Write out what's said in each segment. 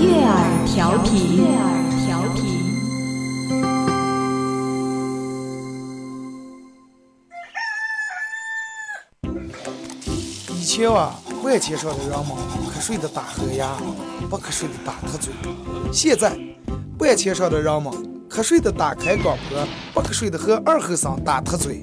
悦耳调频。悦耳调频。以前啊，万千上的人们瞌睡的打呵牙，不瞌睡的打特嘴。现在，万千上的人们瞌睡的打开广播，不瞌睡的和二和尚打特嘴。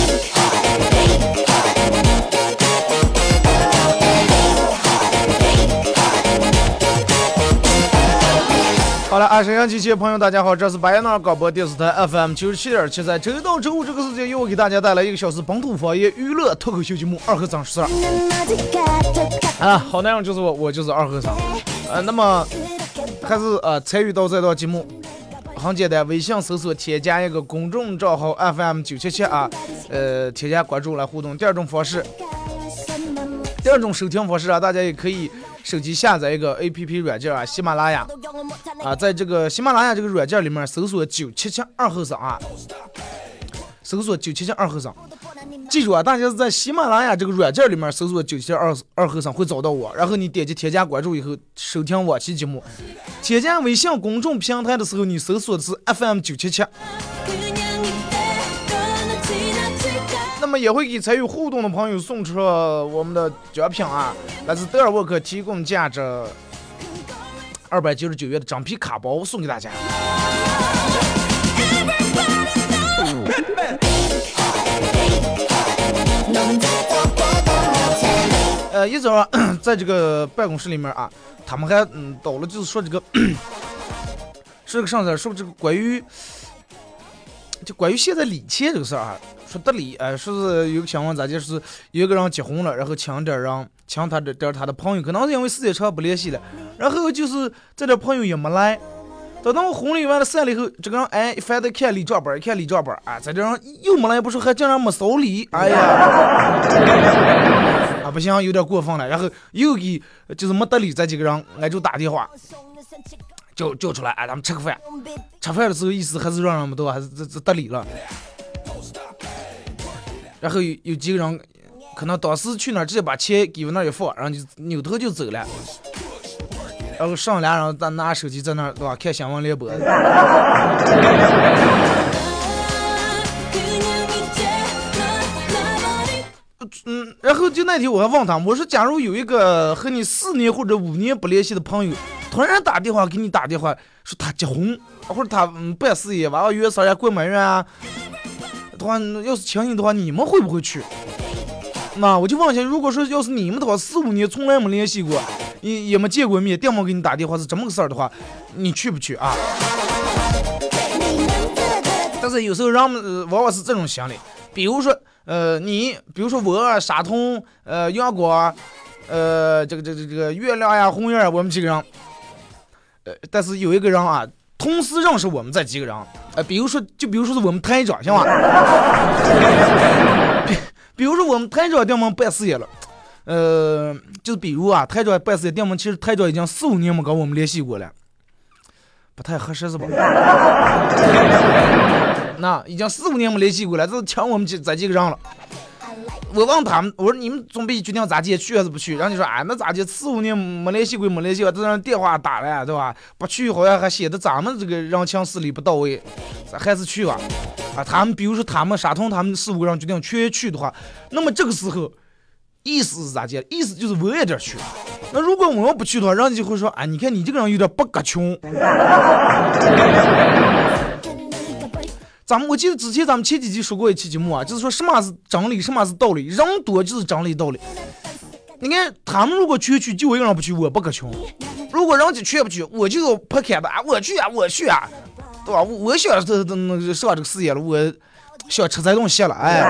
啊，沈阳机器朋友，大家好，这是白尔广播电视台 FM 九十七点七，在周一到周五这个时间，由我给大家带来一个小时本土方言娱乐脱口秀节目《二和尚说事儿》啊，好男人就是我，我就是二和尚。呃，那么还是呃参与到这档节目，很简单，微信搜索添加一个公众账号 FM 九七七啊，呃，添加关注来互动。第二种方式，第二种收听方式啊，大家也可以手机下载一个 APP 软件啊，喜马拉雅啊，在这个喜马拉雅这个软件里面搜索九七七二后生啊，搜索九七七二后生。记住啊，大家是在喜马拉雅这个软件里面搜索九七二二后生会找到我，然后你点击添加关注以后收听往期节目。添加微信公众平台的时候，你搜索的是 FM 九七七。那么也会给参与互动的朋友送出我们的奖品啊，来自德尔沃克提供价值二百九十九元的整皮卡包送给大家。呃，一早啊，在这个办公室里面啊，他们还嗯到了，就是说这个，说这个上次说这个关于，就关于现在礼钱这个事儿啊，说得礼，哎、说是有个情况咋就是有一个人结婚了，然后请点人，请他的点他的朋友，可能是因为时间长不联系了，然后就是这点朋友也没来。等到婚礼完了散了以后，这个人哎，翻得看礼账本，看礼账本，啊，在这人又没来，不说还竟然没收礼，哎呀，啊不行，有点过分了。然后又给就是没得礼这几个人，俺就打电话叫叫出来，哎，咱们吃个饭。吃饭的时候意思还是让人们都还是这这得理了。然后有有几个人可能当时去那儿直接把钱给往那儿一放，然后就扭头就走了。然后上俩人在拿手机在那儿对吧？看新闻联播。嗯，然后就那天我还问他，我说假如有一个和你四年或者五年不联系的朋友，突然打电话给你打电话，说他结婚或者他嗯办事业，娃娃约生日过满月啊，的话要是请你的话，你们会不会去？那我就问一下，如果说要是你们的话，四五年从来没联系过，也也没见过面，电话给你打电话是这么个事儿的话，你去不去啊？但是有时候人们、往往是这种心理，比如说呃你，比如说我、傻通、呃阳光、呃这个这个这个月亮呀、红叶，我们几个人，呃但是有一个人啊，同时认识我们这几个人，呃比如说就比如说是我们台长，行吧？比比如说我们台长电门办事业了。呃，就比如啊，台长办事业，电门其实台长已经四五年没跟我们联系过了，不太合适是吧？那已经四五年没联系过了，这是抢我们几这几个人了。我问他们，我说你们准备决定咋地，去还是不去？然后你说，哎，那咋地？四五年没联系过，没联系过，这让电话打了，对吧？不去好像还显得咱们这个人情世理不到位，还是去吧。啊，他们比如说他们沙通他们四五个人决定全去的话，那么这个时候意思是咋接？意思就是我也得去。那如果我们不去的话，人家就会说，哎，你看你这个人有点不格穷。咱们我记得之前咱们前几集说过一期节目啊，就是说什么是真理，什么是道理，人多就是真理道理。你看他们如果全去，就我一个人不去，我不可穷；如果人家去不去，我就要破开吧，我去啊，我去啊，对吧？我我想这这那上这个事业了，我想吃这东西了，哎，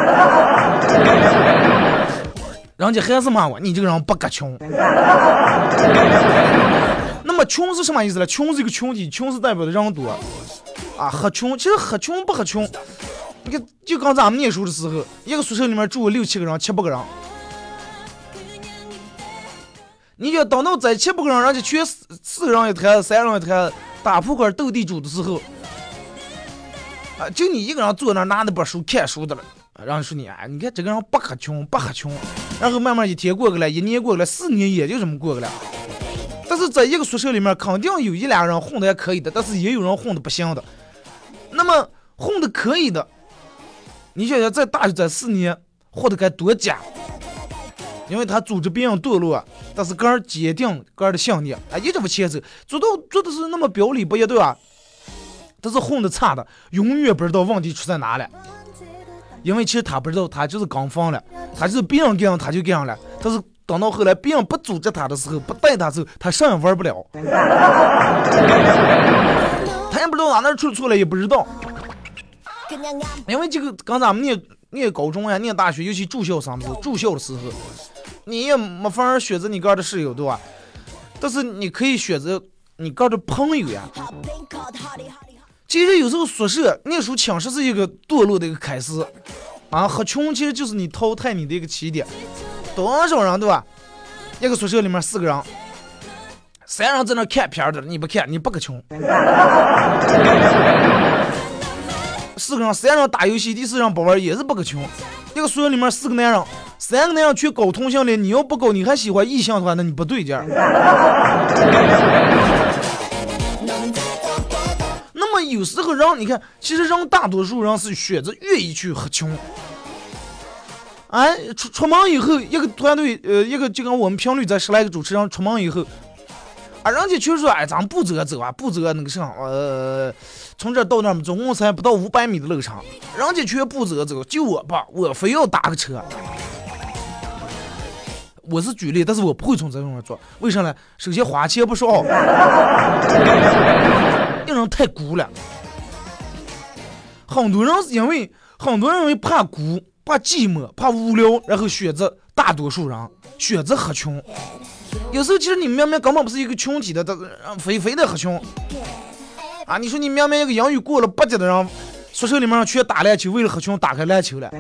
人家还是骂我，你这个人不可穷。那么穷是什么意思呢？穷是一个群体，穷是代表的人多啊，很穷。其实很穷不很穷，你看就刚咱们念书的时候，一个宿舍里面住六七个人、七八个人。你觉等到在七八个人，人家全四四人一台，三人一台打扑克斗地主的时候，啊，就你一个人坐那拿那本书看书的了。然后说你啊，你看这个人不可穷，不可穷。然后慢慢一天过去了，一年过去了，四年也就这么过去了。但是在一个宿舍里面，肯定有一两个人混的还可以的，但是也有人混的不行的。那么混的可以的，你想想在大学这四年活的该多假？因为他组织别人堕落，但是个人坚定个人的信念，啊，一直往前走，做到做的是那么表里不一，对吧？但是混的差的，永远不知道问题出在哪了。因为其实他不知道，他就是刚放了，他就是别人这样他就这样了。但是等到后来别人不组织他的时候，不带他时候，他啥也玩不了。他也不知道哪哪出错了，也不知道。因为这个刚咱们念念高中呀，念大学，尤其住校生子，住校的时候。你也没法选择你个的室友，对吧？但是你可以选择你个的朋友呀。其实有时候宿舍念书寝室是一个堕落的一个开始啊，很穷其实就是你淘汰你的一个起点。多少人对吧？一个宿舍里面四个人，三人在那看片的，你不看你不可穷。四个人，三人打游戏，第四人不玩也是不可穷。一个宿舍里面四个男人。三个男人去搞同性恋，你要不搞，你还喜欢异性的话，那你不对劲儿。那么有时候让你看，其实让大多数人是选择愿意去很穷。哎，出出门以后，一个团队，呃，一个就跟我们频率在十来个主持人出门以后，啊，人家就说，哎，咱不折走啊，不折那个啥，呃，从这到那总共才不到五百米的路程，人家却不折走，就我吧，我非要打个车。我是举例，但是我不会从这种上做。为啥呢？首先花钱不少，那人太孤了。很多人是因为很多人因为怕孤、怕寂寞、怕无聊，然后选择大多数人选择很穷。有时候其实你明明根本不是一个群体的，但是非非得很穷。啊，你说你明明一个英语过了八级的人，宿舍里面全打篮球，为了很穷打开篮球了。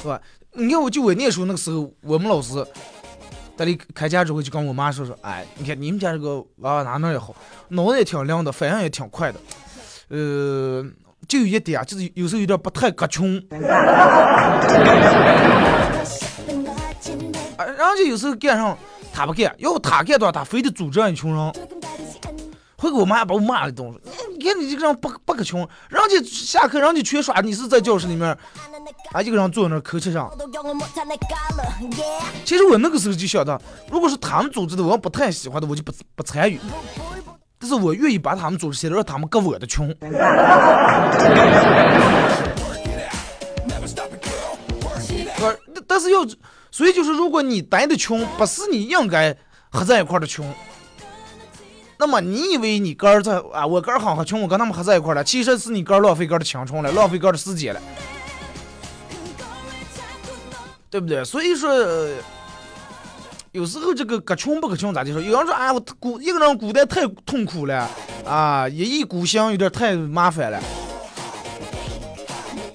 是吧？你看，我就我念书那个时候，我们老师在里开家之后就跟我妈说说，哎，你看你们家这个娃娃哪哪也好，脑子也挺亮的，反应也挺快的，呃，就有一点就是有时候有点不太格穷。啊，人家有时候干上他不干，要不他干的话，他非得组织一群人。会给我妈把我骂了一顿，说你看你这个人不不可穷，人家下课人家全耍，你是在教室里面。啊，一个人坐在那口气上。其实我那个时候就晓得，如果是他们组织的，我不太喜欢的，我就不不参与。但是我愿意把他们组织起来，让他们割我的穷。呃，但是要，所以就是，如果你待的穷，不是你应该合在一块的穷，那么你以为你哥儿在啊，我哥儿好穷，我跟他们合在一块了，其实是你哥儿浪费哥儿的青春了，浪费哥儿的时间了。对不对？所以说，有时候这个可穷不可穷咋就说？有人说啊，我孤一个人孤单太痛苦了啊，一意孤行有点太麻烦了。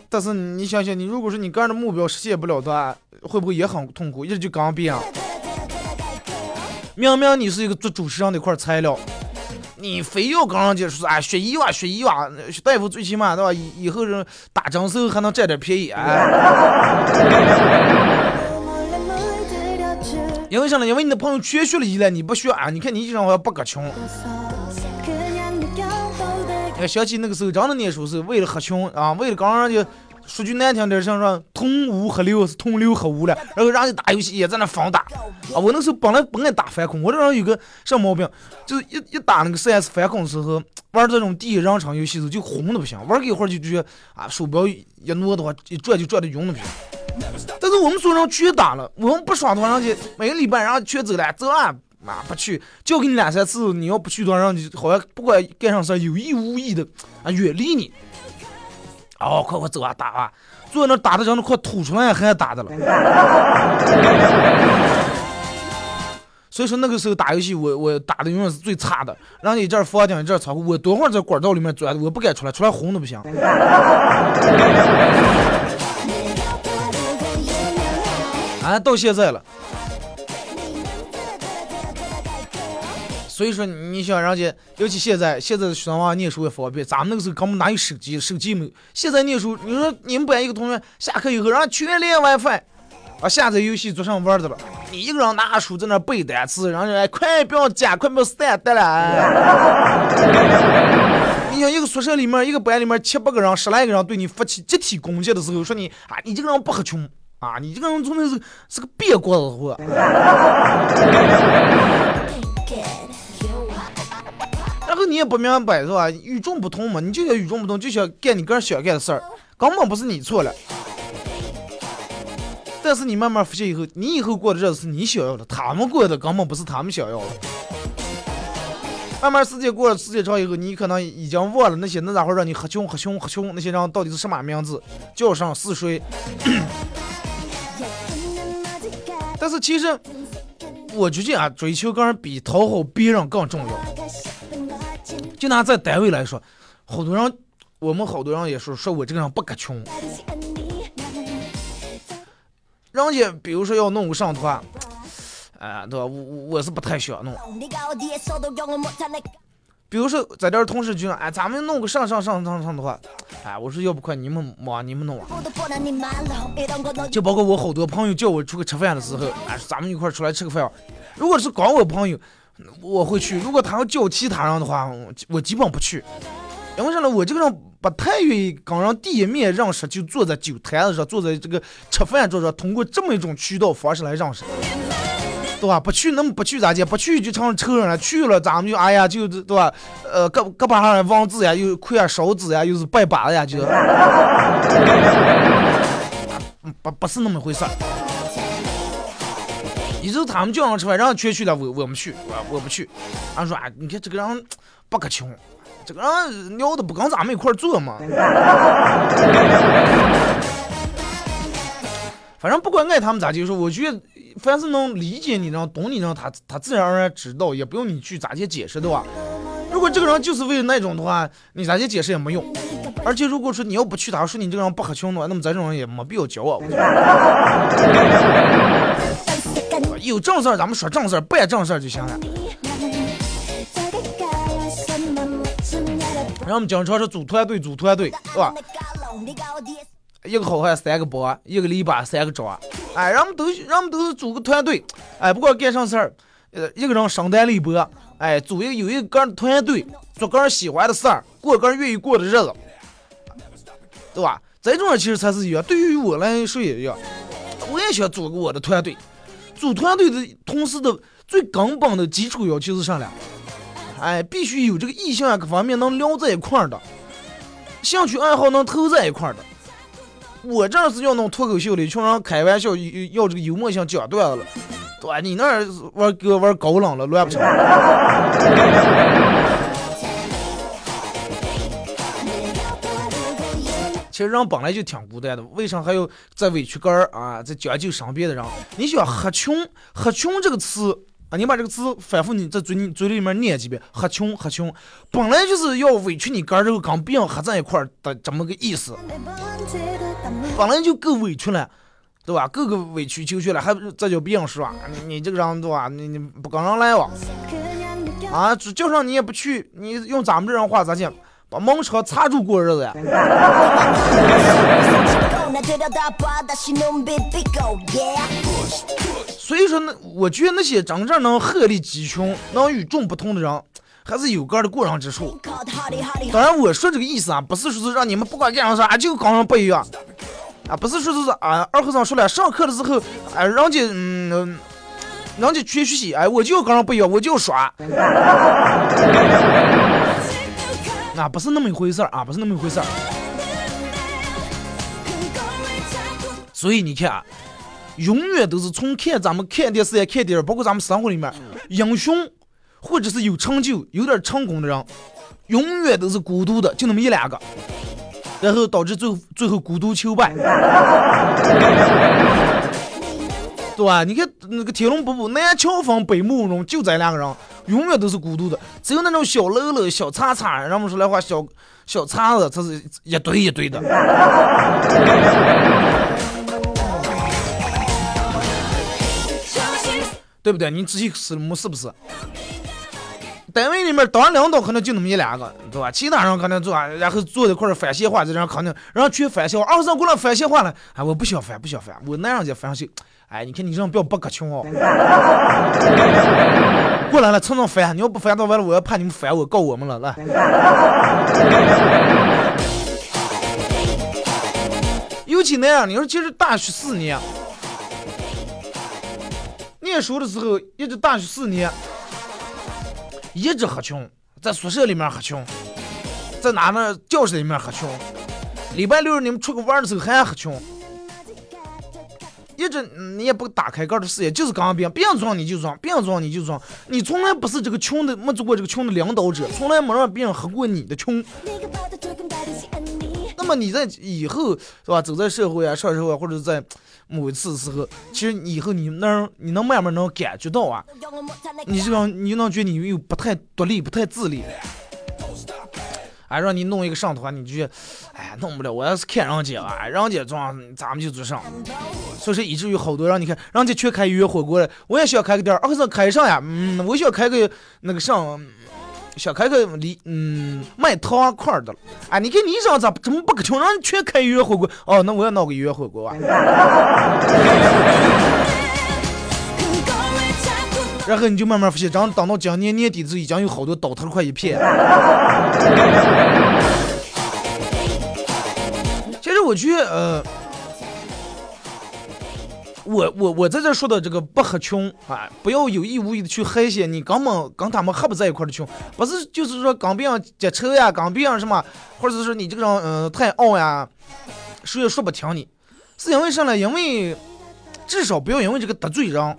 但是你想想，你如果说你个人的目标实现不了的话，会不会也很痛苦？一直就刚变。明明你是一个做主持人的一块材料。你非要跟人家说啊，学医吧，学医吧，大夫最起码对吧？以以后人打针时候还能占点便宜啊。因为啥呢？因为你的朋友全学了医了，你不学啊？你看你这样话不可穷。哎，想起那个时候真的念书是为了喝穷啊，为了刚刚就说句难听点，像说同五喝六是同六合五了，然后让你打游戏也在那疯打啊！我那时候本来不爱打反恐，我这人有个啥毛病，就是一一打那个 CS 反恐的时候，玩这种第一人称游戏时候就红的不行，玩个一会儿就觉得啊鼠标一挪的话一转就转的晕的不行。但是我们所有人全打了，我们不耍的话，人家每个礼拜然后全走了，走啊！妈不去，叫给你两三次，你要不去的话，让你好像不管干啥事，有意无意的啊远离你。哦，快快走啊，打啊！坐那打的，人都快吐出来，还打的了。所以说那个时候打游戏，我我打的永远是最差的。让你一阵放一阵操我多会儿在管道里面钻，我不敢出来，出来红的不行。啊，到现在了。所以说，你想人家，尤其现在，现在的学生娃念书也方便，咱们那个时候根本哪有手机，手机没。现在念书，你说你们班一个同学下课以后，然后全连 WiFi，啊，下载游戏，桌上玩的了。你一个人拿书在那背单词，然后哎，快不要加，快不要删得了。你想一个宿舍里面，一个班里面七八个人，十来个人对你发起集体攻击的时候，说你啊，你这个人不合群啊，你这个人聪明是是个别过子货。然 后你也不明白是吧？与众不同嘛，你就想与众不同，就想干你个人想干的事儿，根本不是你错了。但是你慢慢发现以后，你以后过的日子是你想要的，他们过的根本不是他们想要的。慢慢时间过了，时间长以后，你可能已经忘了那些那家伙让你喝穷喝穷喝穷那些人到底是什么名字，叫上是谁。但是其实，我觉得啊，追求个人比讨好别人更重要。就拿在单位来说，好多人，我们好多人也说说我这个人不可穷。人家比如说要弄个上团，哎，对吧？我我是不太想弄。比如说在这儿同事就说，哎，咱们弄个上上上上上的话，哎，我说要不快你们忙你们弄啊。就包括我好多朋友叫我出去吃饭的时候，哎，咱们一块儿出来吃个饭。如果是光我朋友。我会去，如果他要叫其他人的话，我基本不去。因为啥呢？我这个人不太愿意跟人第一面认识，就坐在酒台子上，坐在这个吃饭桌上，通过这么一种渠道方式来认识，对吧？不去，那么不去咋的？不去就成仇人了。去了，咱们就哎呀，就对吧？呃，胳胳膊上王字呀，又块烧子呀，又是拜把子呀，就，不不是那么回事。一直他们叫人吃饭，让全去了，我我没去，我我不去。俺说啊，你看这个人不可穷，这个人聊的不跟咱们一块做嘛。反正不管爱他们咋接受，我觉得凡是能理解你、能懂你、让他他自然而然知道，也不用你去咋去解释，对吧？如果这个人就是为了那种的话，你咋去解释也没用。而且如果说你要不去，他说你这个人不合群的话，那么咱这种人也没必要交往。有正事儿咱们说正事儿，办正事儿就行了。然后我们经常是组团队，组团队，是吧？一个好汉三个帮，一个篱笆三个桩。哎，人们都人们都是组个团队，哎，不管干啥事儿，呃，一个人身单力薄，哎，组一个有一个人团队，做个人喜欢的事儿，过个人愿意过的日子，对吧？这种人其实才是一样。对于我来说也一样，我也想组个我的团队。组团队的同时的最根本的基础要求是啥呢？哎，必须有这个意向啊，各方面能聊在一块儿的，兴趣爱好能投在一块儿的。我这是要弄脱口秀的，穷人开玩笑要这个幽默性讲段子了，对？你那玩歌玩高冷了，乱不成？其实人本来就挺孤单的，为啥还要在委屈个儿啊，在讲究身边的人？你想“喝穷”“喝穷”这个词啊，你把这个词反复你在嘴里嘴里面念几遍，“喝穷”“喝穷”，本来就是要委屈你个儿，然后跟别人合在一块的这么个意思，本来就够委屈了，对吧？够个委曲求全了，还再叫别人说啊，你你这个人对吧？你你不跟人来往啊，叫上你也不去，你用咱们这人话咋讲？把盲车擦住过日子呀！所以说，那我觉得那些真正能鹤立鸡群、能与众不同的人，还是有个的过人之处。当然，我说这个意思啊，不是说是让你们不管干啥啥就跟人不一样。啊，不是说就是啊，二和尚说了，上课的时候，哎，人家嗯，人家去学习，哎，我就跟人不一样，我就耍。啊，不是那么一回事儿啊，不是那么一回事儿。所以你看啊，永远都是从看咱们看电视也看电影，包括咱们生活里面，英雄或者是有成就、有点成功的人，永远都是孤独的，就那么一两个，然后导致最后最后孤独求败，对吧？你看那个《天龙八部》，南乔峰、北慕容，就这两个人，永远都是孤独的，只有那种小喽啰、小叉叉，让我们说来话，小小叉子，他是一堆一堆的。对不对？你仔细思摸是不是？单位里面当领导可能就那么一两个，对吧？其他人可能做，然后坐一块儿翻闲话，这人肯定，然后去反闲话，二三过来反闲话了，哎，我不想反，不想反，我那样就反上去，哎，你看你这样不要不可穷哦。过来了，蹭蹭翻，你要不翻到完了，我要怕你们翻我，告我们了，来。尤其那样，你说其实大学四年。念书的时候，一直大学四年，一直很穷，在宿舍里面很穷，在哪呢？教室里面很穷。礼拜六你们出去玩的时候还很穷，一直你也不打开盖的视野，就是刚别人别装你就装，别装你就装，你从来不是这个穷的，没做过这个穷的领导者，从来没让别人喝过你的穷。那么你在以后是吧？走在社会啊，上社会或者在。某一次时候，其实以后你能，你能慢慢能感觉到啊，你这样，你能觉得你又不太独立，不太自立了。哎，让你弄一个上头，你就，哎，弄不了。我要是看人家啊，人家装，咱们就做上。所以说，以至于好多让你看，人家去开约火锅了，我也想开个店儿，啊，可是开上呀，嗯，我想开个那个上。想开个离嗯卖糖块的了，哎，你看你这样咋怎么不可穷？让你全开约火锅哦，那我也闹个约火锅啊。然后你就慢慢发现，然后等到今年年底的时候，已经有好多倒头快一片。其实我觉得呃。我我我在这说的这个不合群啊，不要有意无意的去害些你根本跟他们合不在一块的群，不是就是说跟别人结仇呀，跟别人什么，或者是说你这个人嗯太傲呀，谁也说不听你，是因为啥呢？因为至少不要因为这个得罪人，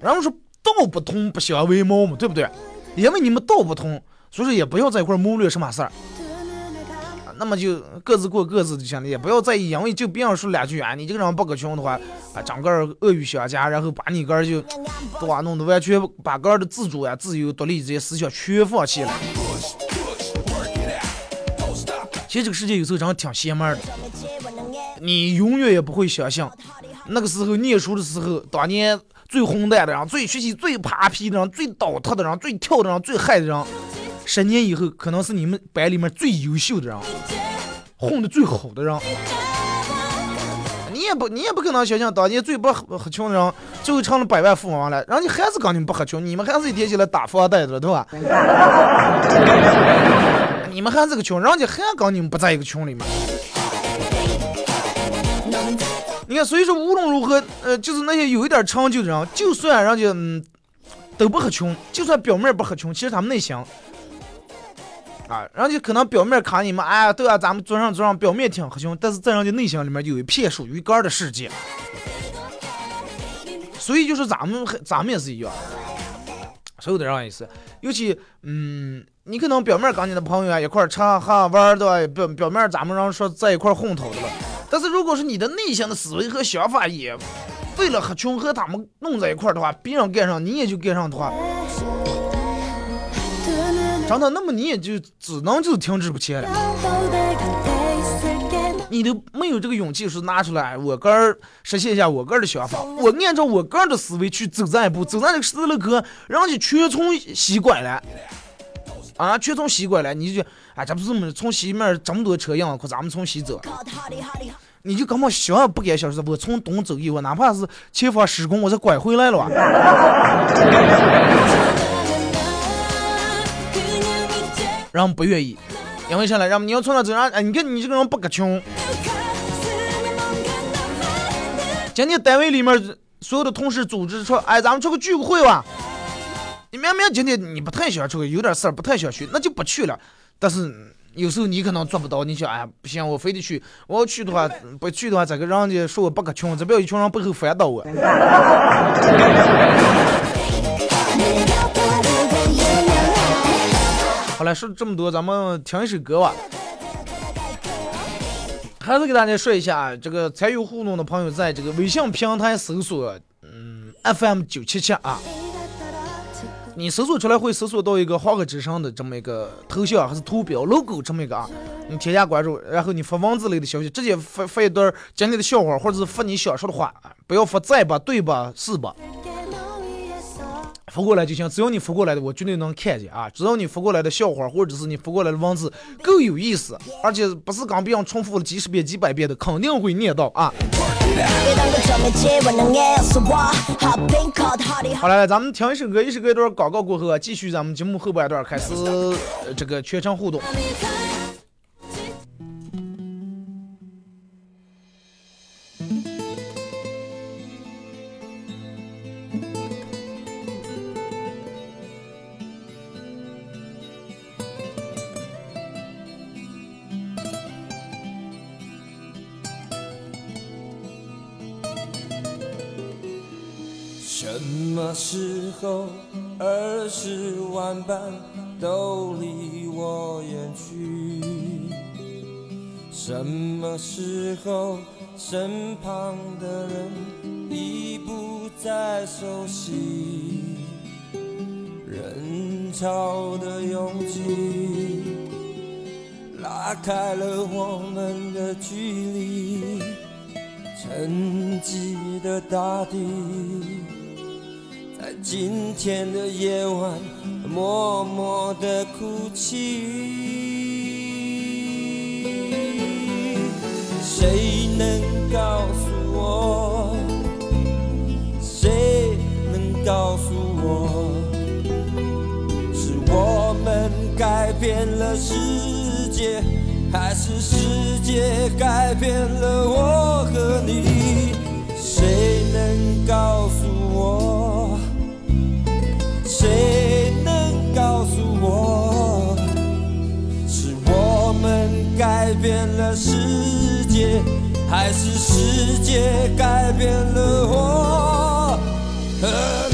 然后说道不同不相为谋嘛，对不对？因为你们道不同，所以说也不要在一块谋略什么事儿。那么就各自过各自的，行了，也不要在意，因为就别人说两句啊，你这个人不够穷的话，啊，整个恶语相加，然后把你个儿就，对吧？弄得完全把个儿的自主呀、自由、独立这些思想全放弃了。其实这个世界有时候真的挺邪门的，你永远也不会相信，那个时候念书的时候，当年最混蛋的人、最学习最扒皮的人、最倒腾的人、最跳的人、最害的人。十年以后，可能是你们班里面最优秀的人，混的最好的人。你也不，你也不可能想象当年最不喝喝穷的人，最后成了百万富翁了。人家还是跟你们不合群，你们还是一天起来打富二代的，对吧？你们还是个群，人家还跟你们不在一个群里面。你看，所以说无论如何，呃，就是那些有一点成就的人，就算人家嗯都不合群，就算表面不合群，其实他们内心。啊，人家可能表面看你们，哎，对啊，咱们桌上桌上表面挺和凶，但是在人家内心里面有一片属于个的世界。所以就是咱们咱们也是一样，所有的人也是，尤其嗯，你可能表面跟你的朋友啊一块吃喝玩的，表表面咱们让说在一块混头的了，但是如果是你的内心的思维和想法也为了和穷和他们弄在一块的话，别人干上你也就干上的话。真的，那么你也就只能就停滞不前。了。你都没有这个勇气说拿出来，我个儿实现一下我个儿的想法，我按照我个儿的思维去走这一步，走上这个十字路口，人家全从西拐了，啊，全从西拐来，你就哎，这不是么从西面这么多车样，可咱们从西走，你就根本想也不敢想，说我从东走一，我哪怕是前方施工，我再拐回来了。人不愿意，因为啥呢？让你要从那走上，哎，你看你这个人不够穷。今天单位里面所有的同事组织说，哎，咱们出个聚会吧。你明明今天你不太想出去，有点事儿不太想去，那就不去了。但是有时候你可能做不到，你想，哎，不行，我非得去。我要去的话，不去的话，这个人家说我不可穷，这边一群人背后反倒我。好了，说这么多，咱们听一首歌吧。还是给大家说一下，这个参与互动的朋友，在这个微信平台搜索“嗯 FM 九七七”啊。你搜索出来会搜索到一个华哥之声的这么一个头像还是图标 logo 这么一个啊，你添加关注，然后你发文字类的消息，直接发发一段今天的笑话，或者是发你想说的话，不要发在吧、对吧、是吧，发过来就行。只要你发过来的，我绝对能看见啊。只要你发过来的笑话，或者是你发过来的文字够有意思，而且不是刚别人重复了几十遍、几百遍的，肯定会念到啊。好来来，咱们听一首歌，一首歌一段广告过后，继续咱们节目后半段开始这个全程互动。身旁的人已不再熟悉？人潮的拥挤拉开了我们的距离，沉寂的大地。在今天的夜晚，默默的哭泣。世界，还是世界改变了我和你？谁能告诉我？谁能告诉我，是我们改变了世界，还是世界改变了我和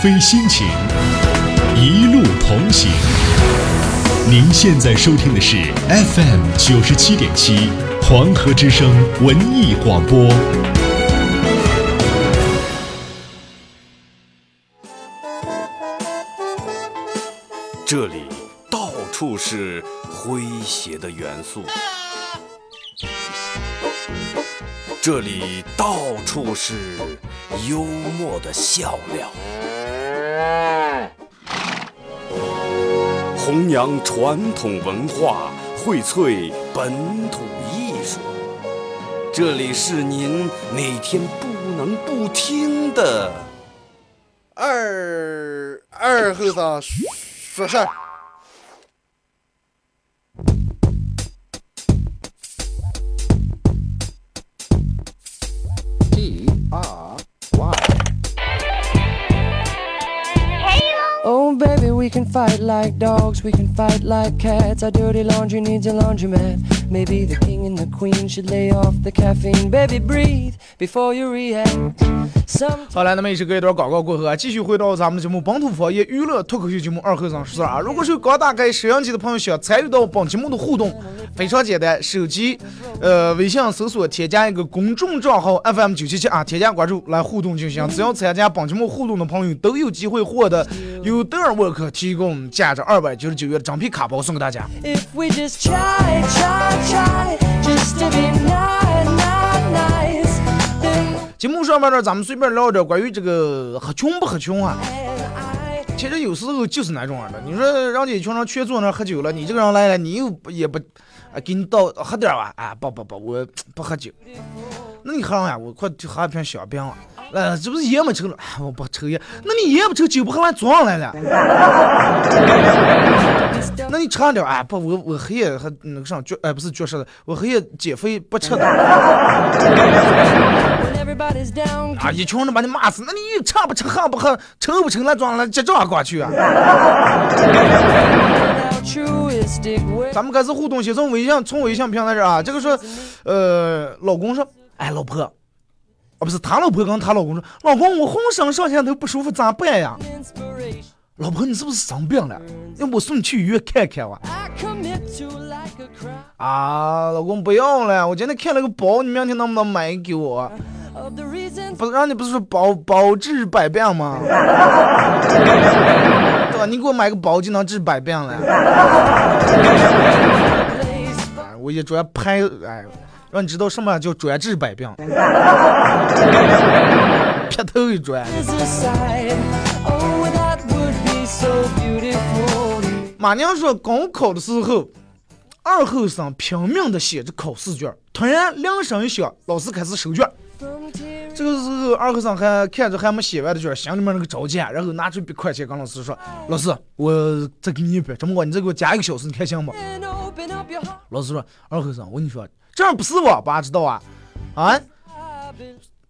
飞心情，一路同行。您现在收听的是 FM 九十七点七黄河之声文艺广播。这里到处是诙谐的元素，这里到处是幽默的笑料，弘扬传统文化，荟萃本土艺术。这里是您每天不能不听的。二二后生说事儿。Like dogs, we can fight like cats. Our dirty laundry needs a laundromat. Maybe the king and the queen should lay off the caffeine. Baby, breathe before you react. Some 好了，那么也是隔一段广告过后啊，继续回到咱们的节目《本土方言娱乐脱口秀节目二和尚说事儿》啊。如果是刚打开摄像机的朋友想参与到本节目的互动，非常简单，手机呃微信搜索添加一个公众账号 FM 九七七啊，添加关注来互动就行。只要参加本节目互动的朋友都有机会获得由德尔沃克提供价值二百九十九元的整皮卡包送给大家。if we just try, try, 节目上面呢，咱们随便聊点关于这个喝穷不喝穷啊。其实有时候就是那种样的，你说人家一群人全坐那喝酒了，你这个人来了，你又不也不，啊，给你倒喝点儿吧，啊，不不不，我不喝酒。那你喝上呀，我快就喝一瓶小冰了。呃，这不是烟没抽了，啊我不抽烟。那你烟不抽，酒不喝，来坐上来了。那你吃点啊，哎，不，我我黑夜还那个啥绝，哎，不是绝食的，我黑夜减肥不吃的。啊，一群人把你骂死，那你吃不吃，喝不喝，抽不抽，来装了，结账过去啊。咱们开始互动，先从微信，从微信平台这啊，这个说，呃，老公说，哎，老婆，啊，不是他老婆跟他老公说，老公，我浑身上下都不舒服，咋办呀？老婆，你是不是生病了？要不我送你去医院看看哇？啊，老公不要了，我今天看了个包，你明天能不能买给我？不是让你不是说包包治百病吗？对吧？你给我买个包就能治百病了。哎，我也主要拍，哎，让你知道什么叫专治百病，劈头一砖。is aside. Oh, that would be so beautiful. 马娘说，高考的时候，二后生拼命的写着考试卷，突然铃声一响，老师开始收卷。这个时候，二后生还看着还没写完的卷，心里面那个着急，啊然后拿出一笔块钱跟老师说：“老师，我再给你一笔，这么个你再给我加一个小时，你看行不？”老师说：“二后生，我跟你说，这样不是我爸知道啊？啊，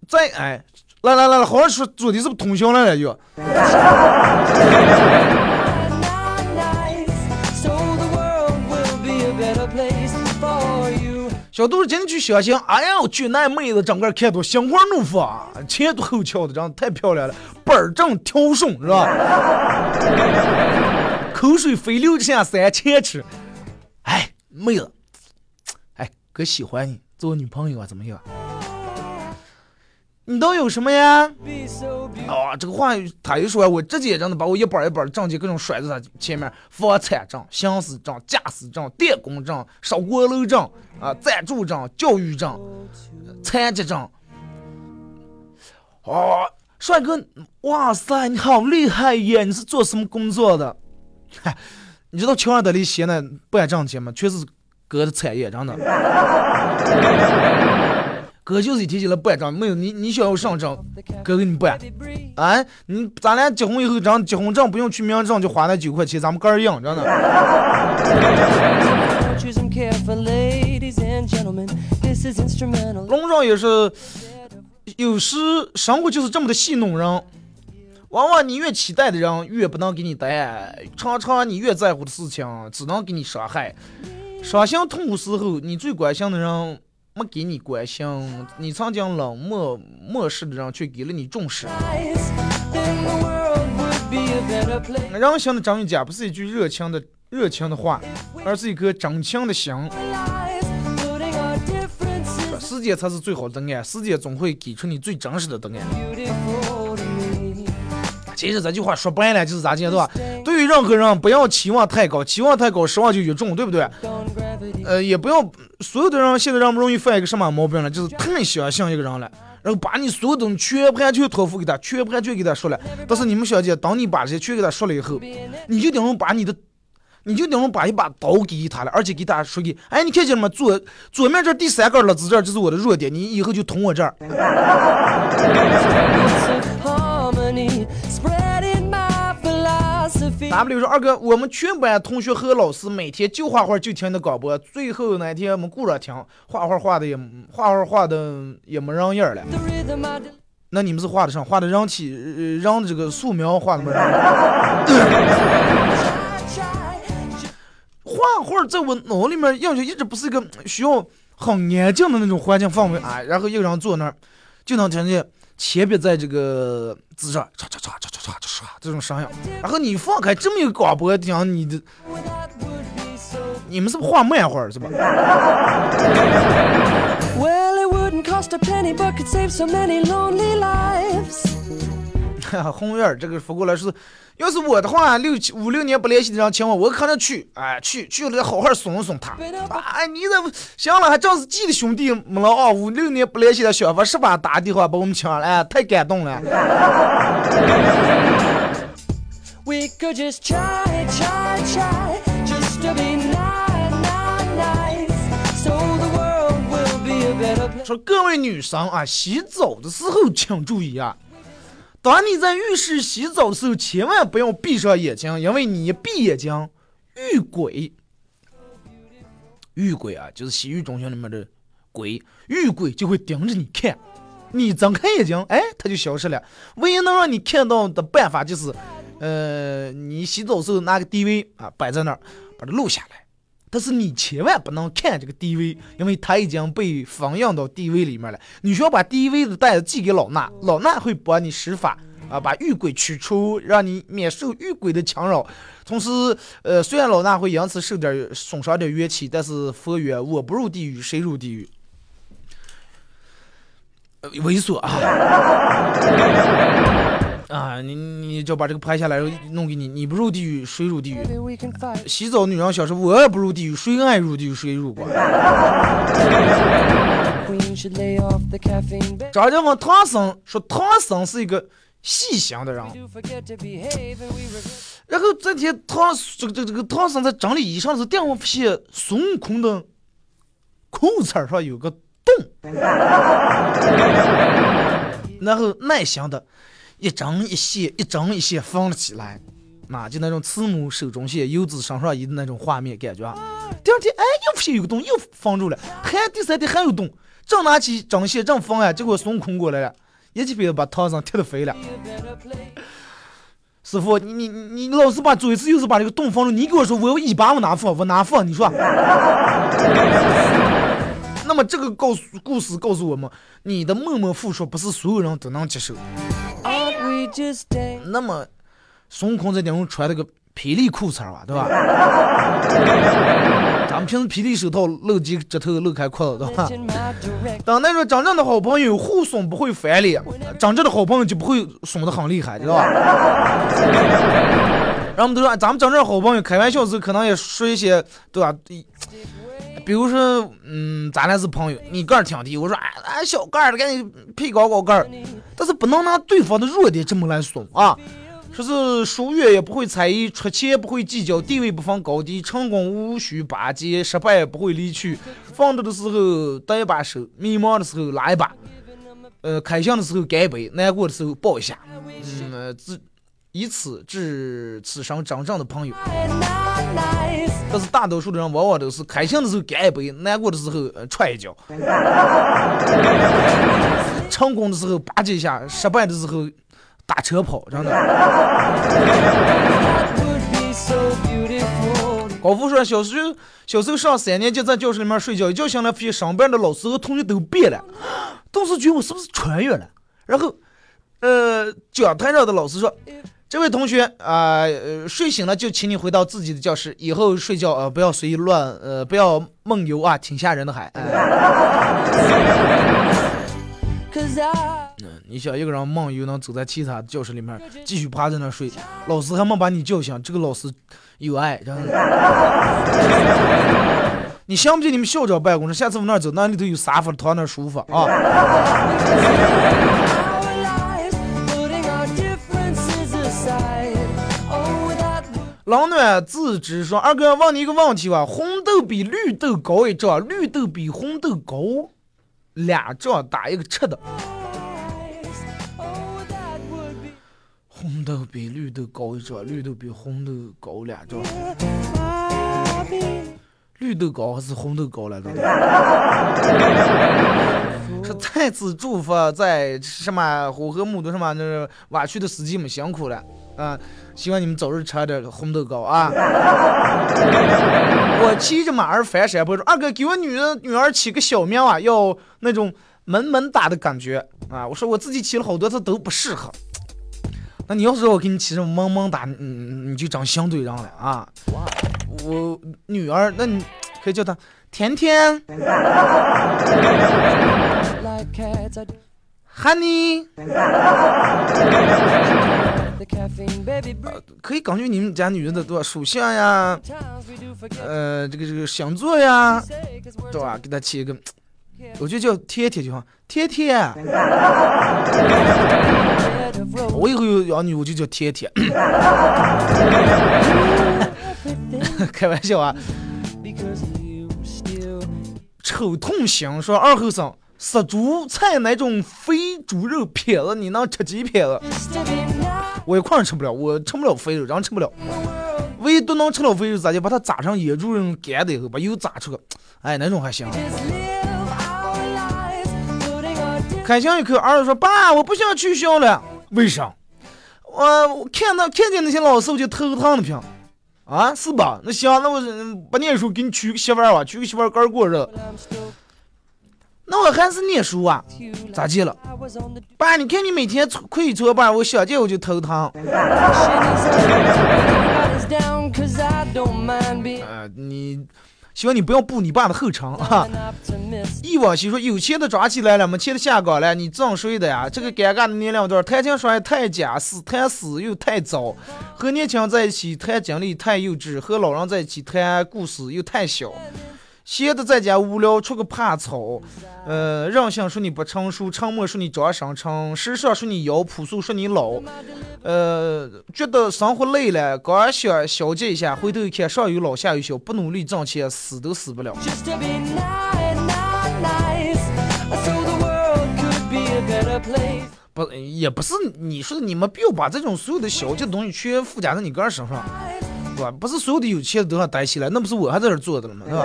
再哎，来来来来，好好说，昨天是不是通宵来了又？nice, so the world will be a better place for you. 小杜今天去相亲，哎呀，我去那妹子整个看都心花怒放啊，前凸后翘的，长得太漂亮了，板正挑顺是吧？口水飞流下三千尺。哎，妹子，哥喜欢你，做我女朋友啊，怎么样？你都有什么呀？Be so beautiful. 啊，这个话他一说，我直接真的把我一本一本的证件各种甩在他前面，房产证、行驶证、驾驶证、电工证、烧锅炉证啊、暂住证、教育证、残疾证。哦，帅哥，哇塞，你好厉害耶！你是做什么工作的？嗨，你知道乔安德里写的不爱挣钱吗？全是哥的产业，真的。哥就是一提起来不爱挣，没有你，你想要上证，哥给你办。哎，你咱俩结婚以后，咱结婚证不用去民政，就花那九块钱，咱们哥儿硬，真的。龙上也是，有时生活就是这么的戏弄人。往往你越期待的人，越不能给你答案；常常你越在乎的事情，只能给你伤害。伤心痛苦时候，你最关心的人没给你关心，你曾经冷漠漠视的人却给了你重视。人心的真与假不是一句热情的热情的话，而是一颗真情的心。时间才是最好的答案，时间总会给出你最真实的答案。其实这句话说白了就是咋讲对吧？任何人，不要期望太高，期望太高失望就越重，对不对？呃，也不要所有的人现在人们容易犯一个什么毛病呢？就是太相信一个人了，然后把你所有东西全盘全托付给他，全盘全给他说了。但是你们小姐，当你把这些全给他说了以后，你就等于把你的，你就等于把一把刀给他了，而且给他说给，哎，你看见了吗？左左面这第三根了子这儿就是我的弱点，你以后就捅我这儿。W 说二哥，我们全班同学和老师每天就画画就听你的广播，最后那天我们顾着听，画画画的也画画画的也没人样了。那你们是画的上画的人体呃人的这个素描画的吗？try. 画画在我脑里面印象一直不是一个需要很安静的那种环境氛围啊，然后一个人坐那儿，就能听见铅笔在这个纸上唰唰唰唰唰唰唰这种声音，然后你放开这么一个广播讲，你的 That would be so. 你们是不是画漫画是吧？红院儿这个发过来是，要是我的话，六七五六年不联系的人请我，我可能去，哎，去去了好好送送他。哎，你这行了，还正是记得兄弟们了啊！五六年不联系的小伙是吧？打电话把我们请来，哎，太感动了。We could just try, try, try, just to be nice, nice, nice. So the world will be a better place. 说各位女生啊，洗澡的时候请注意啊，当你在浴室洗澡的时候，千万不要闭上眼睛，因为你一闭眼睛，遇鬼，遇鬼啊，就是洗浴中心里面的鬼，遇鬼就会盯着你看，你睁开眼睛，哎，它就消失了。唯一能让你看到的办法就是，呃，你洗澡时候拿个 DV 啊摆在那儿，把它录下来。但是你千万不能看这个 DV，因为它已经被放映到 DV 里面了。你需要把 DV 的袋子寄给老衲，老衲会帮你施法啊，把遇鬼驱除，让你免受遇鬼的强扰。同时，呃，虽然老衲会因此受点损伤点元气，但是佛曰：我不入地狱，谁入地狱？呃猥琐啊！啊，你你就把这个拍下来，弄给你，你不入地狱，谁入地狱.洗澡女人小时候，我也不入地狱，谁爱入地狱谁入过。Queen should lay off the caffeine. But 张家问唐僧说，唐僧是一个细心的人.然后这天唐这个这个这个唐僧在整理衣裳的时候，突然发现孙悟空的裤衩上有个洞，然后耐心的一针一线，一针一线缝了起来。那就那种慈母手中线，游子身上衣的那种画面感觉啊。第二天，哎，又发现有个洞，又缝住了，还第三天还有洞，正拿起针线正缝呀，结果孙悟空过来了，一记鞭子把唐僧踢得飞了。师傅，你你你你老是把左一次右是把这个洞缝住，你给我说我有尾巴我哪放？我哪放？你说？那么这个告诉故事告诉我们，你的默默付出不是所有人都能接受。那么孙悟空在顶上穿了个霹雳裤衩吧，对吧？咱们平时霹雳手套露几指头露开裤子，对吧当那种真正的好朋友互损不会翻脸，真正的好朋友就不会损的很厉害，知道吧？然后我们都说，咱们真正的好朋友开玩笑的时候，可能也说一些，对吧？比如说，嗯，咱俩是朋友，你个儿挺低，我说，哎，俺小个儿的，赶紧配高高个儿，但是不能拿对方的弱点这么来损啊。说是疏远也不会猜疑，出钱不会计较，地位不分高低，成功无需巴结，失败不会离去。放着的时候搭一把手，迷茫的时候拉一把，呃，开心的时候干一杯，难过的时候抱一下，嗯，呃以此致此生真正的朋友。但是大多数的人往往都是开心的时候干一杯，难过的时候呃踹一脚，成功的时候吧唧一下，失败的时候打车跑，真的。高富说，小时候小时候上三年级，在教室里面睡觉，一觉醒来发现上班的老师和同学都变了，当时觉得我是不是穿越了？然后，呃，讲台上的老师说：“这位同学啊、呃，睡醒了就请你回到自己的教室，以后睡觉呃不要随意乱呃不要梦游啊，挺吓人的还。哎 Cause I 你想一个人梦游能走在其他教室里面继续趴在那睡，老师还没把你叫醒，这个老师有爱，然后。你信不信你们校长办公室下次往那儿走，那里头有沙发，躺那舒服啊。冷暖自知说，二哥问你一个问题吧，红豆比绿豆高一丈，绿豆比红豆高俩丈，打一个吃的。oh, 红豆比绿豆高一丈，绿豆比红豆高两丈。绿豆高还是红豆高来着？是再次祝福在什么火河木头什么那个挖区的司机们辛苦了啊！希望你们早日吃点红豆糕啊！我骑着马儿翻山坡，说二哥给我女儿女儿起个小名啊，要那种萌萌哒的感觉啊！我说我自己起了好多次都不适合。那你要是让我给你起什么萌萌哒，你你就长相对上了啊！我女儿，那你可以叫她甜甜、Like 呃可以根据你们家女人的多属相呀呃这个这个星座呀对吧？给她起一个我就叫贴贴就好贴贴。我以后有养女我就叫贴贴。开玩笑啊。丑痛型说二后生。杀猪菜那种肥猪肉撇子，你能吃几撇子？我一块儿吃不了，我吃不了肥肉，人吃不了。唯独能吃了肥肉，咋就把它炸成野猪肉干的以后，把油炸出个，哎，那种还行。开箱一口，儿子说：“爸，我不想去校了。为啥？我看到看见那些老师我就头疼的平。啊，是吧？那行，那我嗯不念书，给你娶个媳妇儿吧，娶个媳妇儿干过日子。那我还是念书啊？咋地了？爸，你看你每天跪搓板，我想见我就头疼。shit is down cause I don't mind being 呃，你希望你不要步你爸的后尘哈。一往昔说，有钱的抓起来了，没钱的下岗了，你挣谁的呀？这个尴尬的年龄段，谈情说爱太假，死谈死又太早，和年轻人在一起谈经历太幼稚，和老人在一起谈故事又太小。闲的在家无聊，出个怕草。呃，任性说你不成熟，沉默说你长生成，时尚说你妖，朴素说你老。呃，觉得生活累了，刚想消解一下，回头一看，上有老下有小，不努力挣钱，死都死不了。不，也不是你说的，你们不要把这种所有的小气的东西全附加在你个人身上，对吧？不是所有的有钱人都要逮起来，那不是我还在这儿坐着了吗？对吧？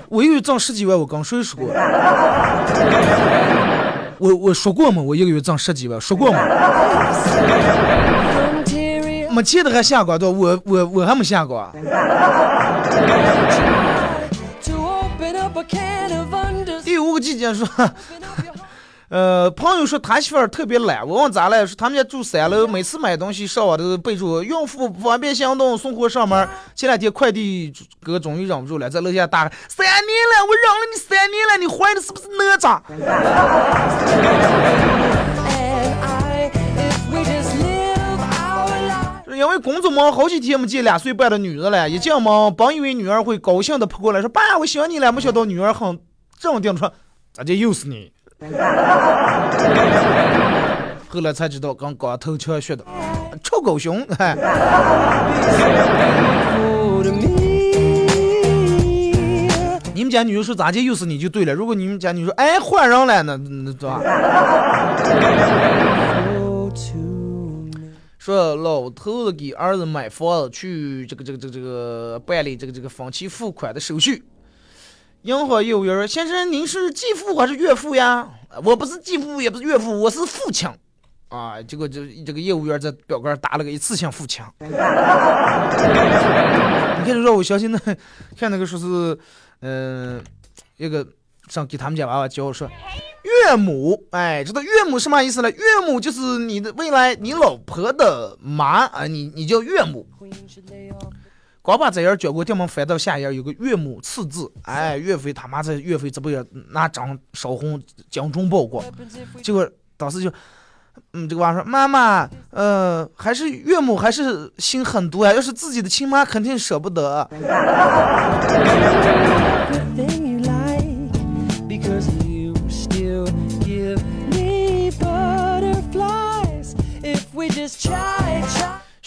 我一个月挣十几万，我跟谁说过？我我说过吗？我一个月挣十几万，说过吗？没钱的还下岗，对吧？我我我还没下岗。to open up a can of understanding. 第五个季节说，呃，朋友说他媳妇儿特别懒，我问咋了？说他们家住三楼，每次买东西上网都备注孕妇不方便行动，送货上门。前两天快递哥终于忍不住了，在楼下大喊：“三年了，我忍了你三年了，你怀的是不是哪吒因为工作忙，好几天没见两岁半的女儿了，一进门，本以为女儿会高兴的扑过来说：“爸，我想你了。”没想到女儿很镇定地说：“咋就又是你？” 后来才知道，跟光头强学的，臭狗熊，哎。你们家女儿说咋就又是你就对了。如果你们家女儿说哎换人了，那那对吧？Oh, to me. 说老头子给儿子买房子去这个这个这个这个办理这个这个分期付款的手续。银行业务员说：“先生，您是继父还是岳父呀？”我不是继父，也不是岳父，我是父亲。啊，结果这这个业务员在表格打了个一次性付清。你看，让我相信那看那个说是，嗯、一个上给他们家娃娃教说，岳母，哎，知道岳母什么意思呢？岳母就是你的未来你老婆的妈啊，你你叫岳母。刚把这页讲过，店门翻到下一页有个岳母刺字，哎，岳飞他妈在岳飞这不也拿张烧红精忠报国，结果当时就，嗯，这个娃说妈妈，呃，还是岳母还是心狠毒呀，要是自己的亲妈肯定舍不得。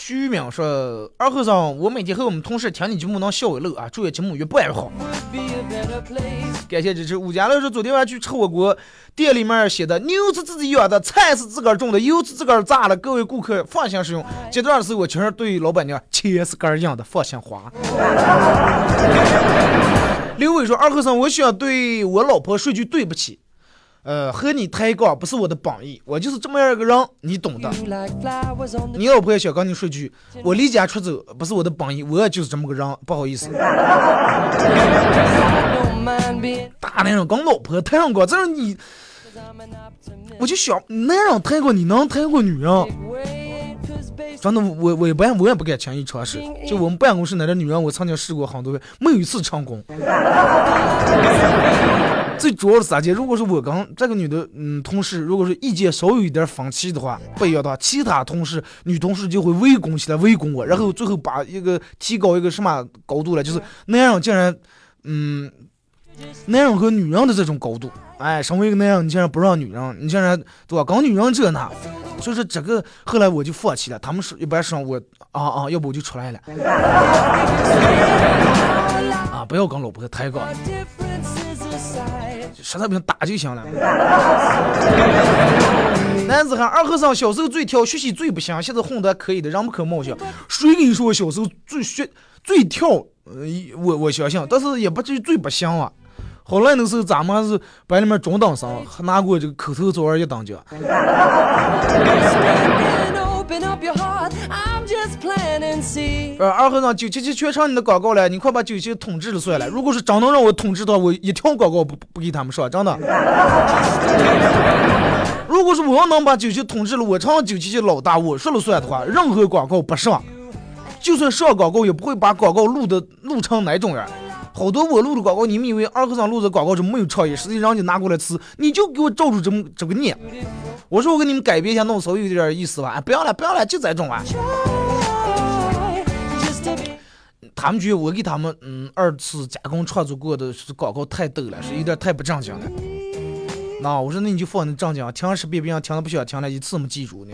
徐明说：“二和尚，我每天和我们同事听你节目能笑一乐啊，祝愿节目越办越好。感谢支持。吴家乐说，昨天晚上去吃火锅，店里面写的牛是自己养的，菜是自个儿种的，油是自个儿榨的，各位顾客放心使用。结账的时候，我亲儿对老板娘：钱是个儿养的，放心花。刘伟说：二和尚，我想对我老婆说句对不起。”呃，和你抬杠不是我的本意，我就是这么样一个人，你懂的。你老婆也想跟你说句，我离家出走不是我的本意，我也就是这么个人，不好意思。大男人跟老婆抬上杠，这是你，我就想，男人抬过你能抬过女人？真的，我我一般我也不敢轻易尝试。就我们办公室那个女人，我曾经试过很多回，没有一次成功。最主要的是啥？姐，如果是我跟这个女的，嗯，同事，如果是意见稍有一点分歧的话，不一样的话，其他同事女同事就会围攻起来，围攻我，然后最后把一个提高一个什么高度了，就是男人竟然，嗯，男人和女人的这种高度，哎，身为一个男人，你竟然不让女人，你竟然对吧？搞女人这那，所以说这个后来我就放弃了。他们说一般说我啊啊，要不我就出来了，啊，不要跟老婆抬杠。实在不行打就行了。男子汉二和尚小时候最挑，学习最不行，现在混得可以的，人不可貌相。谁跟你说我小时候最学最跳？呃，我我相信，但是也不至于最不行啊。后来那时候咱们还是班里面中等生，还拿过这个口头作文一等奖。呃，二和尚九七七全上你的广告了，你快把九七统治了算了。如果是真能让我统治的话，我一条广告不不给他们上，真的。如果是我要能把九七统治了，我成了九七七老大，我说了算的话，任何广告不上，就算上广告也不会把广告录的录成哪种样。好多我录的广告，你们以为二和尚录的广告就没有创意，实际上就拿过来吃，你就给我照住这么这个念。我说我给你们改编一下，弄稍微有点意思吧。哎不要了，不要了，就这种啊。他们觉得我给他们嗯二次加工创作过的是广告太逗了，是有点太不正经了。那我说那你就放那正经，听十遍别人听了不想听了，一次没记住呢。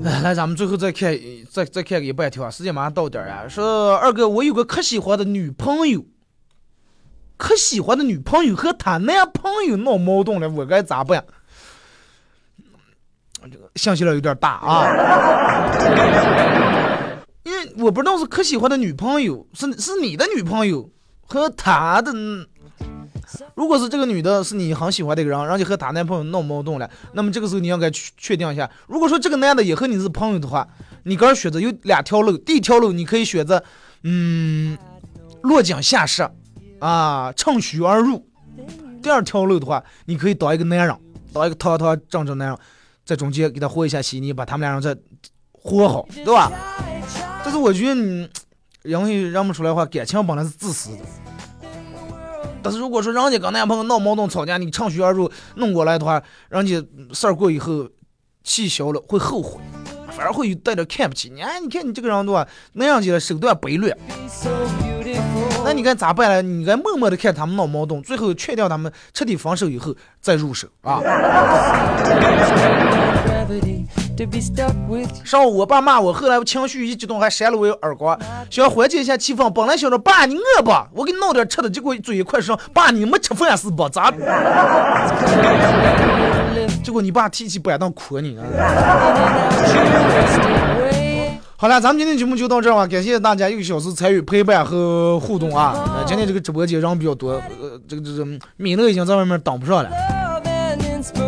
来，咱们最后再看，再再看个一半条，时间马上到点儿啊。说二哥，我有个可喜欢的女朋友，可喜欢的女朋友和她男朋友闹矛盾了，我该咋办？这个信息量有点大啊，因为我不知道是可喜欢的女朋友是是你的女朋友和他的。如果是这个女的，是你很喜欢的一个人，然后你和她男朋友闹矛盾了，那么这个时候你应该确确定一下。如果说这个男的也和你是朋友的话，你个人选择有两条路。第一条路你可以选择，嗯，落井下石，啊，趁虚而入。第二条路的话，你可以当一个男人，当一个堂堂正正男人，在中间给他和一下稀泥，把他们俩人再和好，对吧？但是我觉得你，因为认不出来的话，感情本来是自私的。但是如果说人家跟男朋友闹矛盾吵架，你趁虚而入弄过来的话，人家事儿过以后气消了会后悔，反而会带点看不起你。哎，你看你这个人对吧？那样子手段卑劣。那你该咋办呢？你该默默的看他们闹矛盾，最后劝掉他们彻底分手以后再入手啊。上午我爸骂我，后来我情绪一激动还扇了我一耳光，想缓解一下气氛。本来想着爸你饿不？我给你弄点吃的，结果嘴一快说爸你没吃饭是不？咋？结果你爸提起板凳哭你啊。好了，咱们今天节目就到这儿吧，感谢大家一个小时参与陪伴和互动啊！呃今天这个直播间人比较多，呃，这个这个米乐已经在外面等不上了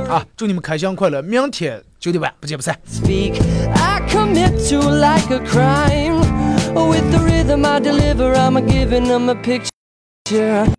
啊！祝你们开箱快乐，明天九点半不见不散。Sure.